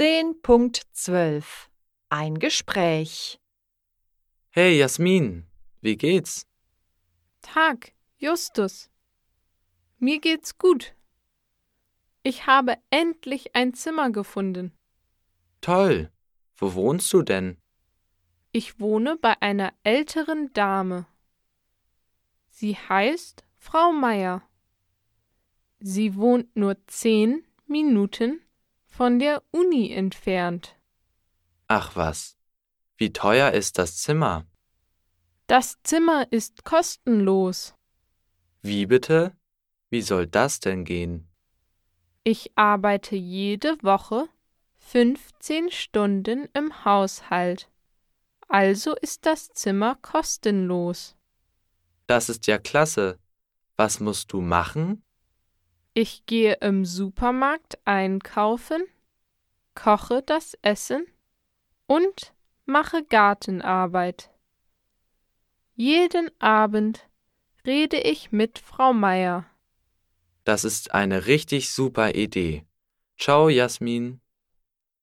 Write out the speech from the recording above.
10.12 Ein Gespräch Hey Jasmin, wie geht's? Tag, Justus. Mir geht's gut. Ich habe endlich ein Zimmer gefunden. Toll. Wo wohnst du denn? Ich wohne bei einer älteren Dame. Sie heißt Frau Meier. Sie wohnt nur zehn Minuten von der Uni entfernt. Ach was. Wie teuer ist das Zimmer? Das Zimmer ist kostenlos. Wie bitte? Wie soll das denn gehen? Ich arbeite jede Woche 15 Stunden im Haushalt. Also ist das Zimmer kostenlos. Das ist ja klasse. Was musst du machen? Ich gehe im Supermarkt einkaufen, koche das Essen und mache Gartenarbeit. Jeden Abend rede ich mit Frau Meier. Das ist eine richtig super Idee. Ciao, Jasmin.